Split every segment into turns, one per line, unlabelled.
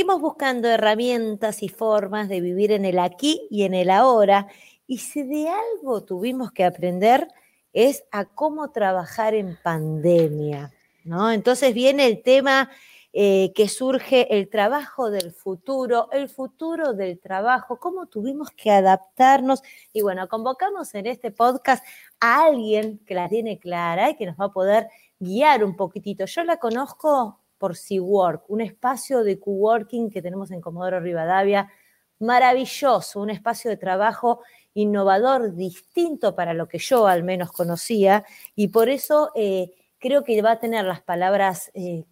Seguimos buscando herramientas y formas de vivir en el aquí y en el ahora. Y si de algo tuvimos que aprender es a cómo trabajar en pandemia, ¿no? Entonces viene el tema eh, que surge el trabajo del futuro, el futuro del trabajo, cómo tuvimos que adaptarnos. Y bueno, convocamos en este podcast a alguien que la tiene clara y que nos va a poder guiar un poquitito. Yo la conozco por SeaWork, un espacio de coworking que tenemos en Comodoro Rivadavia, maravilloso, un espacio de trabajo innovador, distinto para lo que yo al menos conocía, y por eso eh, creo que va a tener las palabras eh,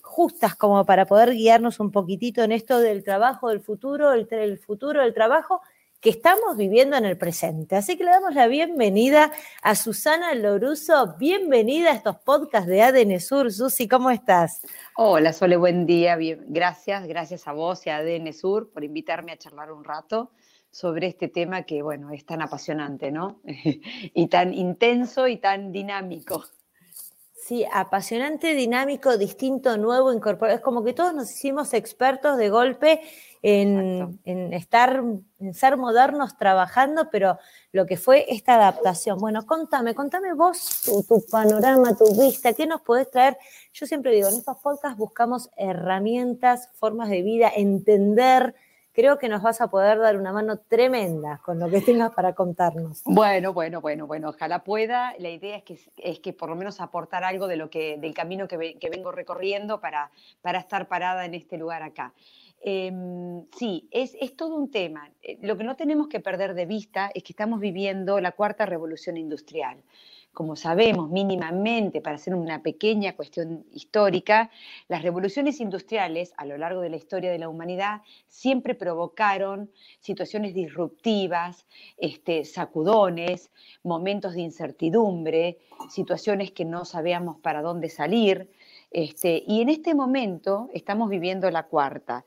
justas como para poder guiarnos un poquitito en esto del trabajo del futuro, el, el futuro del trabajo que estamos viviendo en el presente. Así que le damos la bienvenida a Susana Loruso. Bienvenida a estos podcasts de ADN Sur. Susi, ¿cómo estás?
Hola, Sole, buen día. Bien, gracias, gracias a vos y a ADN Sur por invitarme a charlar un rato sobre este tema que, bueno, es tan apasionante, ¿no? y tan intenso y tan dinámico.
Sí, apasionante, dinámico, distinto, nuevo, incorporado. Es como que todos nos hicimos expertos de golpe en, estar, en ser modernos trabajando, pero lo que fue esta adaptación. Bueno, contame, contame vos tu, tu, panorama, tu vista, ¿qué nos podés traer? Yo siempre digo, en estos podcasts buscamos herramientas, formas de vida, entender creo que nos vas a poder dar una mano tremenda con lo que tengas para contarnos.
Bueno, bueno, bueno, bueno, ojalá pueda. La idea es que, es que por lo menos aportar algo de lo que, del camino que, vengo recorriendo para, para estar parada en este lugar acá. Eh, sí, es, es, todo un tema. Eh, lo que no tenemos que perder de vista es que estamos viviendo la cuarta revolución industrial como sabemos mínimamente, para hacer una pequeña cuestión histórica, las revoluciones industriales a lo largo de la historia de la humanidad siempre provocaron situaciones disruptivas, este, sacudones, momentos de incertidumbre, situaciones que no sabíamos para dónde salir. Este, y en este momento estamos viviendo la cuarta.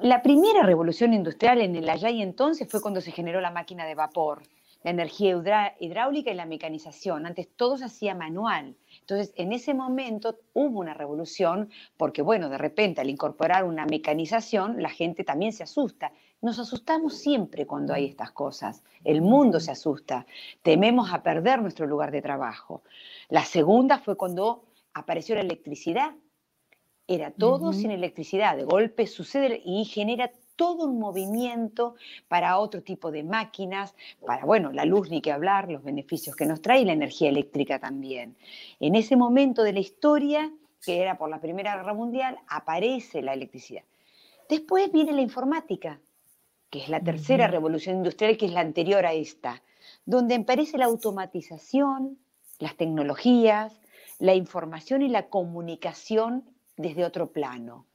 La primera revolución industrial en el allá y entonces fue cuando se generó la máquina de vapor la energía hidráulica y la mecanización. Antes todo se hacía manual. Entonces, en ese momento hubo una revolución porque, bueno, de repente al incorporar una mecanización, la gente también se asusta. Nos asustamos siempre cuando hay estas cosas. El mundo se asusta. Tememos a perder nuestro lugar de trabajo. La segunda fue cuando apareció la electricidad. Era todo sin electricidad. De golpe sucede y genera todo un movimiento para otro tipo de máquinas, para, bueno, la luz ni que hablar, los beneficios que nos trae y la energía eléctrica también. En ese momento de la historia, que era por la Primera Guerra Mundial, aparece la electricidad. Después viene la informática, que es la tercera revolución industrial, que es la anterior a esta, donde aparece la automatización, las tecnologías, la información y la comunicación desde otro plano.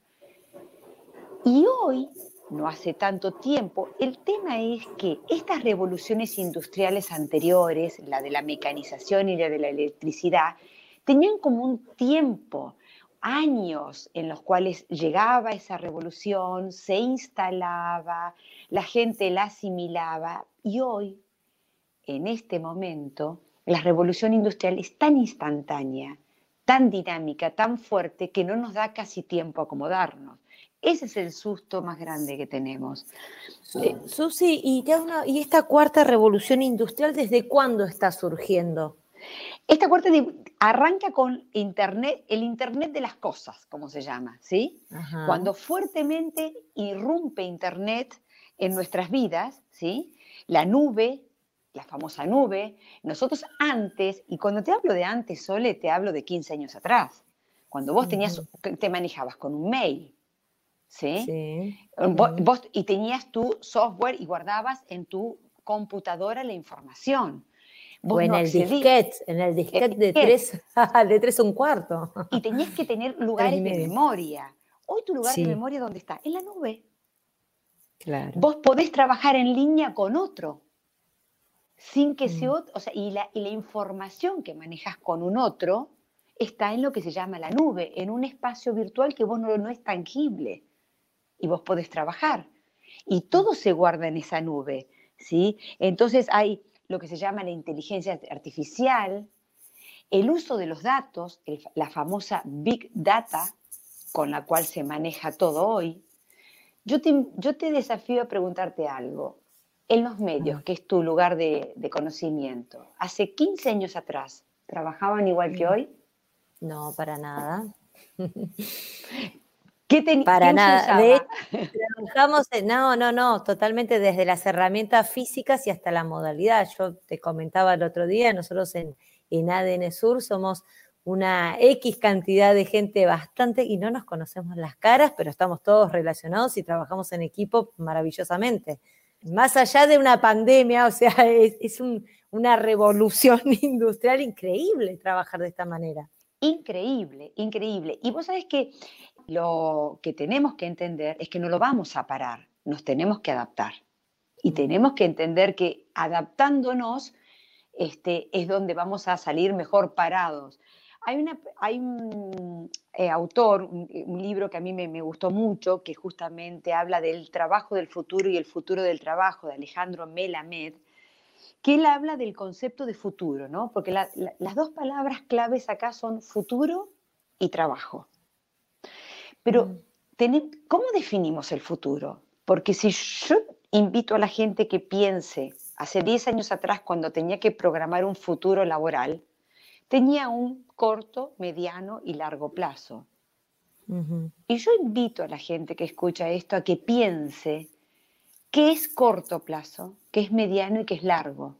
Y hoy no hace tanto tiempo. El tema es que estas revoluciones industriales anteriores, la de la mecanización y la de la electricidad, tenían como un tiempo, años en los cuales llegaba esa revolución, se instalaba, la gente la asimilaba y hoy, en este momento, la revolución industrial es tan instantánea, tan dinámica, tan fuerte, que no nos da casi tiempo a acomodarnos. Ese es el susto más grande que tenemos.
Eh, Susi, ¿y, ¿y esta cuarta revolución industrial desde cuándo está surgiendo?
Esta cuarta arranca con Internet, el Internet de las cosas, como se llama, ¿sí? Cuando fuertemente irrumpe Internet en nuestras vidas, ¿sí? La nube, la famosa nube, nosotros antes, y cuando te hablo de antes, Sole, te hablo de 15 años atrás, cuando vos tenías, te manejabas con un mail, ¿sí?
Sí.
Vos-
Ujú.
vos- y tenías tu software y guardabas en tu computadora la información. Vos
O en
no
el disquete, en el disquete de tres, de tres un cuarto.
Y tenías que tener lugares de memoria. Hoy tu lugar
Sí.
de memoria, ¿dónde está? En la nube.
Claro.
Vos podés trabajar en línea con otro, sin que
Mm.
otro, o sea, y la, y la información que manejas con un otro está en lo que se llama la nube, en un espacio virtual que vos no, no es tangible. Y vos podés trabajar. Y todo se guarda en esa nube, ¿sí? Entonces hay lo que se llama la inteligencia artificial, el uso de los datos, el- la famosa Big Data, con la cual se maneja todo hoy, yo te, yo te desafío a preguntarte algo. En los medios, que es tu lugar de, de conocimiento, hace 15 años atrás, ¿trabajaban igual que
Mm.
hoy?
No, para nada.
¿Qué ten-
Para nada. De
usaba?
hecho, trabajamos, en- no, no, no, totalmente desde las herramientas físicas y hasta la modalidad. Yo te comentaba el otro día, nosotros en, en ADN Sur somos una X cantidad de gente bastante y no nos conocemos las caras, pero estamos todos relacionados y trabajamos en equipo maravillosamente. Más allá de una pandemia, o sea, es, es un- una revolución industrial increíble trabajar de esta manera.
Increíble, increíble. Y vos sabés que lo que tenemos que entender es que no lo vamos a parar, nos tenemos que adaptar. Y tenemos que entender que adaptándonos este, es donde vamos a salir mejor parados. Hay, una, hay un eh, autor, un, un libro que a mí me, me gustó mucho, que justamente habla del trabajo del futuro y el futuro del trabajo, de Alejandro Melamed, que él habla del concepto de futuro, ¿no? Porque la- la- las dos palabras claves acá son futuro y trabajo. Pero,
Mm.
¿cómo definimos el futuro? Porque si yo invito a la gente que piense, hace 10 años atrás, cuando tenía que programar un futuro laboral, tenía un corto, mediano y largo plazo. Y yo invito a la gente que escucha esto a que piense qué es corto plazo, qué es mediano y qué es largo.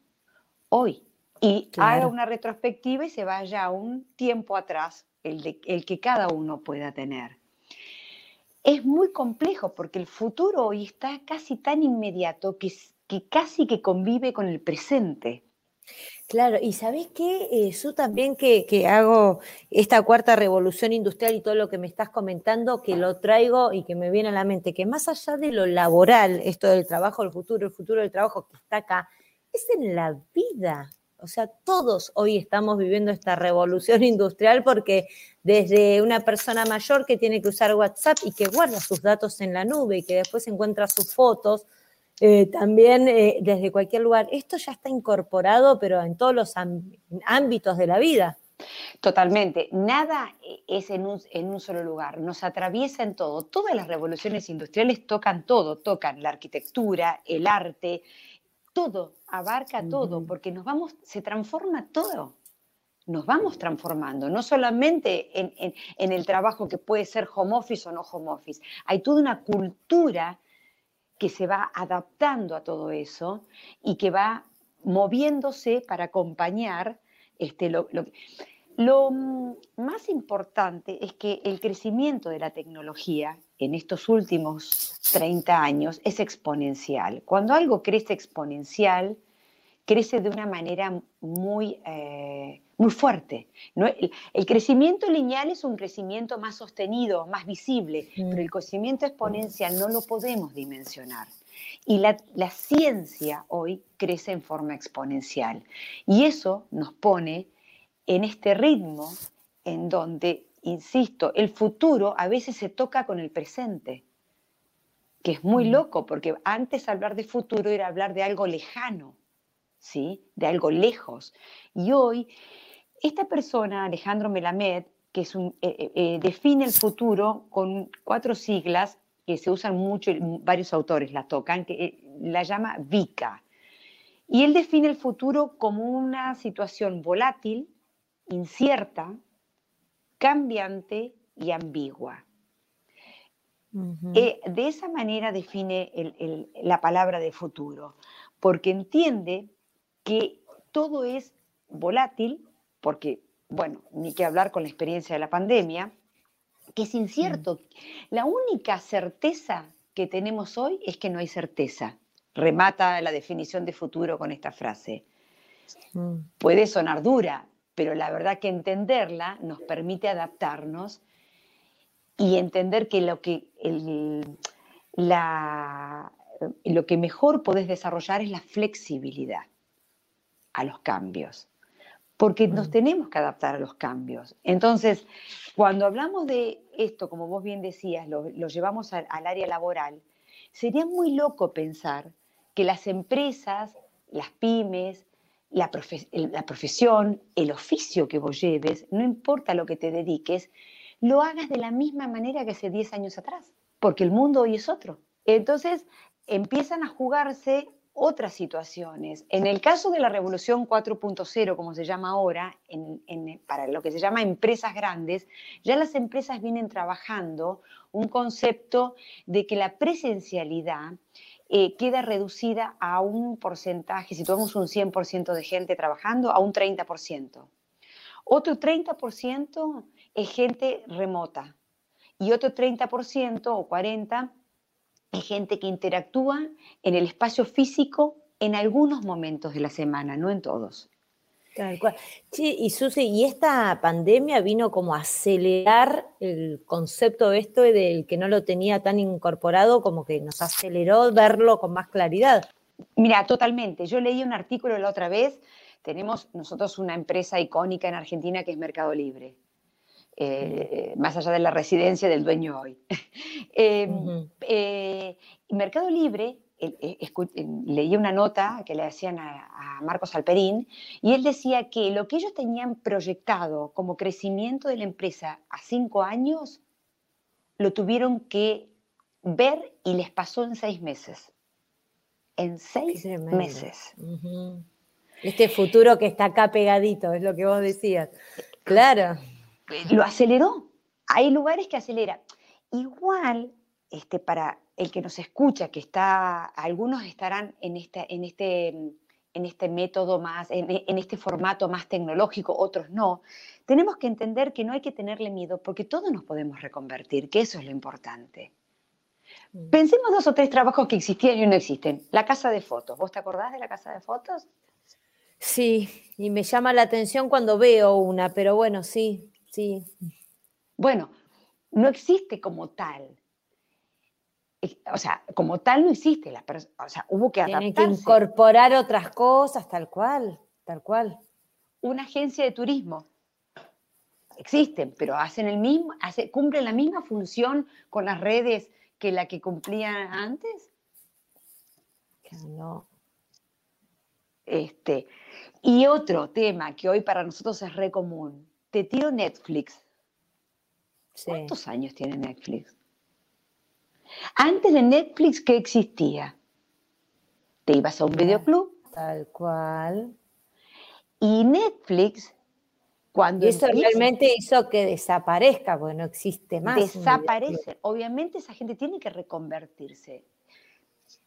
Hoy. Y haga
Claro.
una retrospectiva y se vaya a un tiempo atrás, el, de- el que cada uno pueda tener. Es muy complejo porque el futuro hoy está casi tan inmediato que, casi que convive con el presente.
Claro, y ¿sabés qué? Eh, yo también que, que hago esta cuarta revolución industrial y todo lo que me estás comentando, que lo traigo y que me viene a la mente, que más allá de lo laboral, esto del trabajo, el futuro, el futuro del trabajo que está acá, es en la vida. O sea, todos hoy estamos viviendo esta revolución industrial porque desde una persona mayor que tiene que usar WhatsApp y que guarda sus datos en la nube y que después encuentra sus fotos, eh, también eh, desde cualquier lugar. Esto ya está incorporado, pero en todos los ámbitos de la vida.
Totalmente. Nada eh, es en un, en un solo lugar. Nos atraviesa en todo. Todas las revoluciones industriales tocan todo. Tocan la arquitectura, el arte, todo. Abarca todo. Porque nos vamos, se transforma todo. Nos vamos transformando. No solamente en, en- en el trabajo que puede ser home office o no home office. Hay toda una cultura que se va adaptando a todo eso y que va moviéndose para acompañar este, lo, lo que- lo mm, más importante es que el crecimiento de la tecnología en estos últimos 30 años es exponencial. Cuando algo crece exponencial, crece de una manera muy, eh, muy fuerte. ¿no? El, el crecimiento lineal es un crecimiento más sostenido, más visible,
Mm.
pero el crecimiento exponencial no lo podemos dimensionar. Y la, la ciencia hoy crece en forma exponencial. Y eso nos pone en este ritmo en donde, insisto, el futuro a veces se toca con el presente, que es muy
Mm.
loco, porque antes hablar de futuro era hablar de algo lejano, ¿sí? De algo lejos. Y hoy, esta persona, Alejandro Melamed, que es un, eh, eh, eh, define el futuro con cuatro siglas que se usan mucho, varios autores la tocan, que eh, la llama VICA. Y él define el futuro como una situación volátil, incierta, cambiante y ambigua. Eh, de esa manera define el- el- la palabra de futuro, porque entiende que todo es volátil, porque, bueno, ni que hablar con la experiencia de la pandemia, que es incierto. La única certeza que tenemos hoy es que no hay certeza. Remata la definición de futuro con esta frase.
Mm.
Puede sonar dura, pero la verdad que entenderla nos permite adaptarnos y entender que lo que, el- la- lo que mejor podés desarrollar es la flexibilidad a los cambios, porque nos
Mm.
tenemos que adaptar a los cambios. Entonces, cuando hablamos de esto, como vos bien decías, lo, lo llevamos al, al área laboral, sería muy loco pensar que las empresas, las pymes, la, profesión, el oficio que vos lleves, no importa lo que te dediques, lo hagas de la misma manera que hace 10 años atrás, porque el mundo hoy es otro. Entonces empiezan a jugarse otras situaciones. En el caso de la revolución 4.0, como se llama ahora, en- para lo que se llama empresas grandes, ya las empresas vienen trabajando un concepto de que la presencialidad eh, queda reducida a un porcentaje, si tomamos un 100% de gente trabajando, a un 30%. Otro 30% es gente remota y otro 30% o 40% es gente que interactúa en el espacio físico en algunos momentos de la semana, no en todos.
Tal cual. Sí, y Susi, y esta pandemia vino como a acelerar el concepto esto del que no lo tenía tan incorporado, como que nos aceleró verlo con más claridad.
Mira, totalmente. Yo leí un artículo la otra vez. Tenemos nosotros una empresa icónica en Argentina que es Mercado Libre, eh, más allá de la residencia del dueño hoy. Eh, eh, Mercado Libre, eh, eh, eh, leí una nota que le hacían a, a Marcos Alperín y él decía que lo que ellos tenían proyectado como crecimiento de la empresa a cinco años, lo tuvieron que ver y les pasó en seis meses. En seis meses.
Este futuro que está acá pegadito, es lo que vos decías. Claro.
lo aceleró. Hay lugares que acelera. Igual, este, para el que nos escucha, que está, algunos estarán en, esta, en, este, en este método más, en, en este formato más tecnológico, otros no, tenemos que entender que no hay que tenerle miedo porque todos nos podemos reconvertir, que eso es lo importante.
Mm.
Pensemos dos o tres trabajos que existían y no existen. La casa de fotos. ¿Vos te acordás de la casa de fotos?
Sí, y me llama la atención cuando veo una, pero bueno, sí, sí.
Bueno, no existe como tal. O sea, como tal no existe. La o sea, hubo que
Tienen que
adaptarse.
incorporar otras cosas, tal cual, tal cual.
Una agencia de turismo. Existen, pero hacen el mismo, hace- cumplen la misma función con las redes que la que cumplían antes.
No.
Este, y otro tema que hoy para nosotros es re común. Te tiro Netflix.
Sí.
¿Cuántos años tiene Netflix? Antes de Netflix, ¿qué existía? Te ibas a un videoclub
Tal cual.
y Netflix, cuando
Y eso
empieza,
realmente hizo que desaparezca, porque no existe más.
desaparece. Obviamente esa gente tiene que reconvertirse.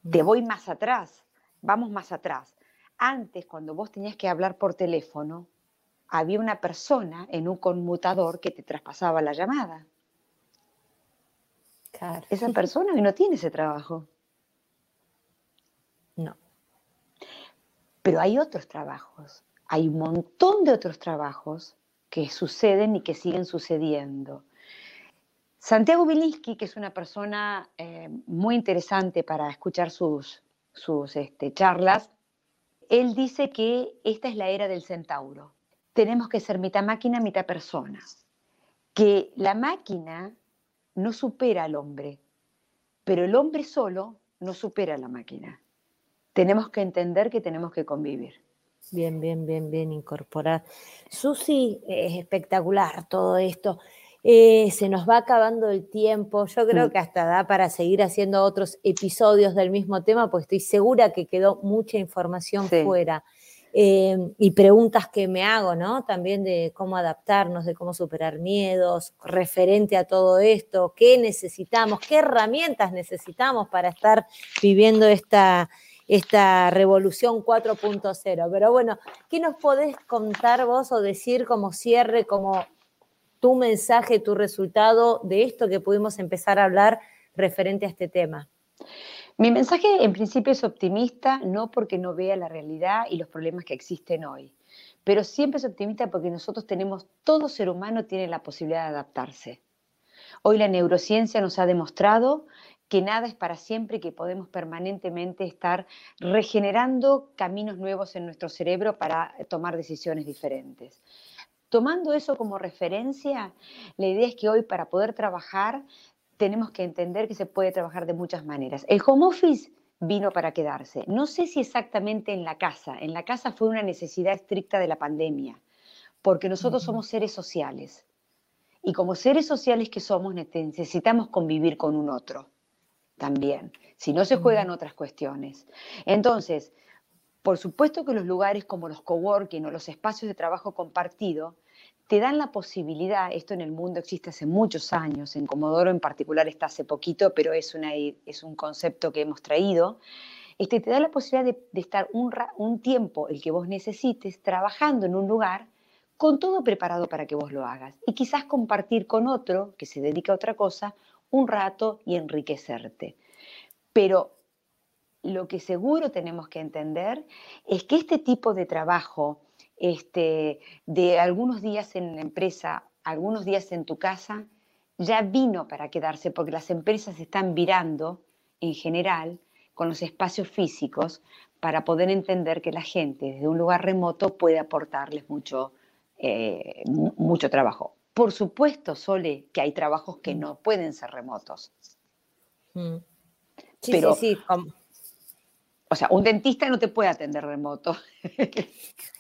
videoclub.
Te voy más atrás, vamos más atrás. Antes, cuando vos tenías que hablar por teléfono, había una persona en un conmutador que te traspasaba la llamada.
Claro.
Esa persona hoy no tiene ese trabajo.
No.
Pero hay otros trabajos, hay un montón de otros trabajos que suceden y que siguen sucediendo. Santiago Bilinsky, que es una persona eh, muy interesante para escuchar sus, sus este, charlas, él dice que esta es la era del centauro. Tenemos que ser mitad máquina, mitad persona. Que la máquina no supera al hombre, pero el hombre solo no supera a la máquina. Tenemos que entender que tenemos que convivir.
Bien, bien, bien, bien incorporar. Susi, es espectacular todo esto. Eh, se nos va acabando el tiempo. Yo creo
Mm.
que hasta da para seguir haciendo otros episodios del mismo tema, porque estoy segura que quedó mucha información
Sí.
fuera. Eh, y preguntas que me hago, ¿no? También de cómo adaptarnos, de cómo superar miedos, referente a todo esto, qué necesitamos, qué herramientas necesitamos para estar viviendo esta, esta revolución 4.0. Pero bueno, ¿qué nos podés contar vos o decir como cierre, como tu mensaje, tu resultado de esto que pudimos empezar a hablar referente a este tema?
Mi mensaje en principio es optimista, no porque no vea la realidad y los problemas que existen hoy, pero siempre es optimista porque nosotros tenemos, todo ser humano tiene la posibilidad de adaptarse. Hoy la neurociencia nos ha demostrado que nada es para siempre y que podemos permanentemente estar regenerando caminos nuevos en nuestro cerebro para tomar decisiones diferentes. Tomando eso como referencia, la idea es que hoy para poder trabajar tenemos que entender que se puede trabajar de muchas maneras. El home office vino para quedarse. No sé si exactamente en la casa. En la casa fue una necesidad estricta de la pandemia, porque nosotros somos seres sociales. Y como seres sociales que somos, necesitamos convivir con un otro también. Si no se juegan otras cuestiones. Entonces, por supuesto que los lugares como los coworking o los espacios de trabajo compartido te dan la posibilidad, esto en el mundo existe hace muchos años, en Comodoro en particular está hace poquito, pero es, una, es un concepto que hemos traído, este, te da la posibilidad de, estar un, un tiempo, el que vos necesites, trabajando en un lugar con todo preparado para que vos lo hagas. Y quizás compartir con otro que se dedica a otra cosa un rato y enriquecerte. Pero lo que seguro tenemos que entender es que este tipo de trabajo este, de algunos días en la empresa, algunos días en tu casa, ya vino para quedarse, porque las empresas están virando en general con los espacios físicos para poder entender que la gente desde un lugar remoto puede aportarles mucho, eh, mucho trabajo. Por supuesto, Sole, que hay trabajos que no pueden ser remotos. Mm. Sí, pero, sí, sí. O sea, un dentista no te puede atender remoto.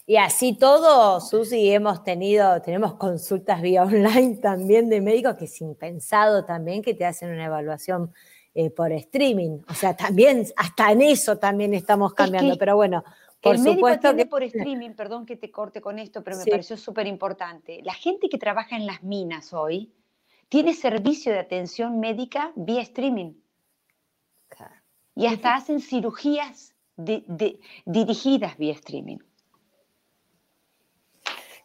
Y así todo, Susi, hemos tenido, tenemos consultas vía online también de médicos que sin pensado también que te hacen una evaluación eh, por streaming. O sea, también, hasta en eso también estamos cambiando. pero bueno,
por el supuesto que por streaming, perdón que te corte con esto, pero me pareció súper importante. La gente que trabaja en las minas hoy tiene servicio de atención médica vía streaming. Y hasta hacen cirugías dirigidas vía streaming.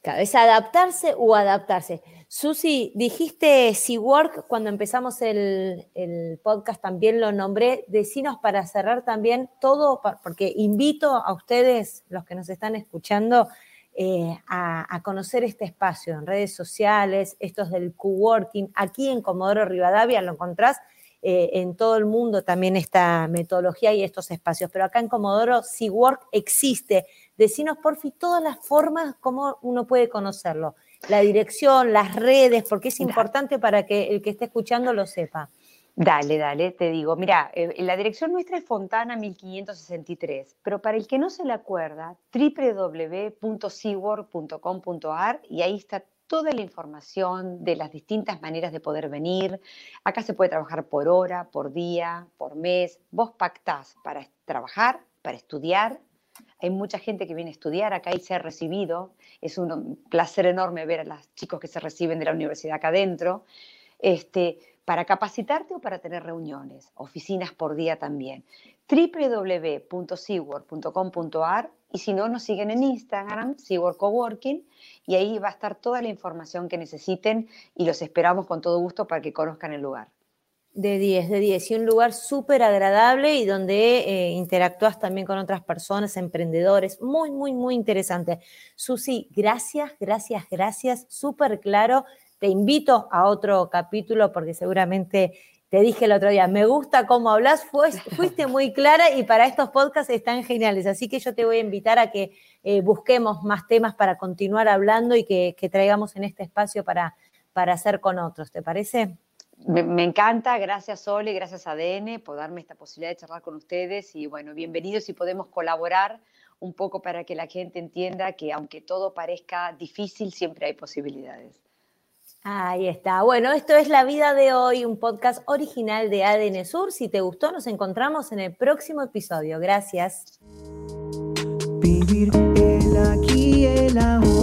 Claro, es adaptarse o adaptarse. Susi, dijiste SeaWork cuando empezamos el, podcast, también lo nombré. Decinos para cerrar también todo, porque invito a ustedes, los que nos están escuchando, eh, a, conocer este espacio en redes sociales, estos del coworking. Aquí en Comodoro Rivadavia lo encontrás eh, en todo el mundo también esta metodología y estos espacios, pero acá en Comodoro SeaWork existe. Decinos, porfi, todas las formas como uno puede conocerlo. La dirección, las redes, porque es importante para que el que esté escuchando lo sepa.
Dale, dale, te digo. Mira, eh, la dirección nuestra es Fontana 1563, pero para el que no se le acuerda, www.seawork.com.ar y ahí está toda la información de las distintas maneras de poder venir. Acá se puede trabajar por hora, por día, por mes. Vos pactás para trabajar, para estudiar hay mucha gente que viene a estudiar acá y se ha recibido. Es un placer enorme ver a los chicos que se reciben de la universidad acá adentro. Este, para capacitarte o para tener reuniones, oficinas por día también. www.seawork.com.ar y si no, nos siguen en Instagram, Seawork Coworking, y ahí va a estar toda la información que necesiten y los esperamos con todo gusto para que conozcan el lugar.
De 10, de 10. Y un lugar súper agradable y donde eh, interactúas también con otras personas, emprendedores. Muy, muy, muy interesante. Susi, gracias, gracias, gracias. Súper claro. Te invito a otro capítulo porque seguramente te dije el otro día, me gusta cómo hablas, fuiste muy clara y para estos podcasts están geniales. Así que yo te voy a invitar a que eh, busquemos más temas para continuar hablando y que, traigamos en este espacio para, para hacer con otros. ¿Te parece?
Me, encanta, gracias Sole, gracias a ADN por darme esta posibilidad de charlar con ustedes y bueno, bienvenidos y podemos colaborar un poco para que la gente entienda que aunque todo parezca difícil, siempre hay posibilidades.
Ahí está. Bueno, esto es La Vida de Hoy, un podcast original de ADN Sur. Si te gustó, nos encontramos en el próximo episodio. Gracias. Vivir el aquí, el.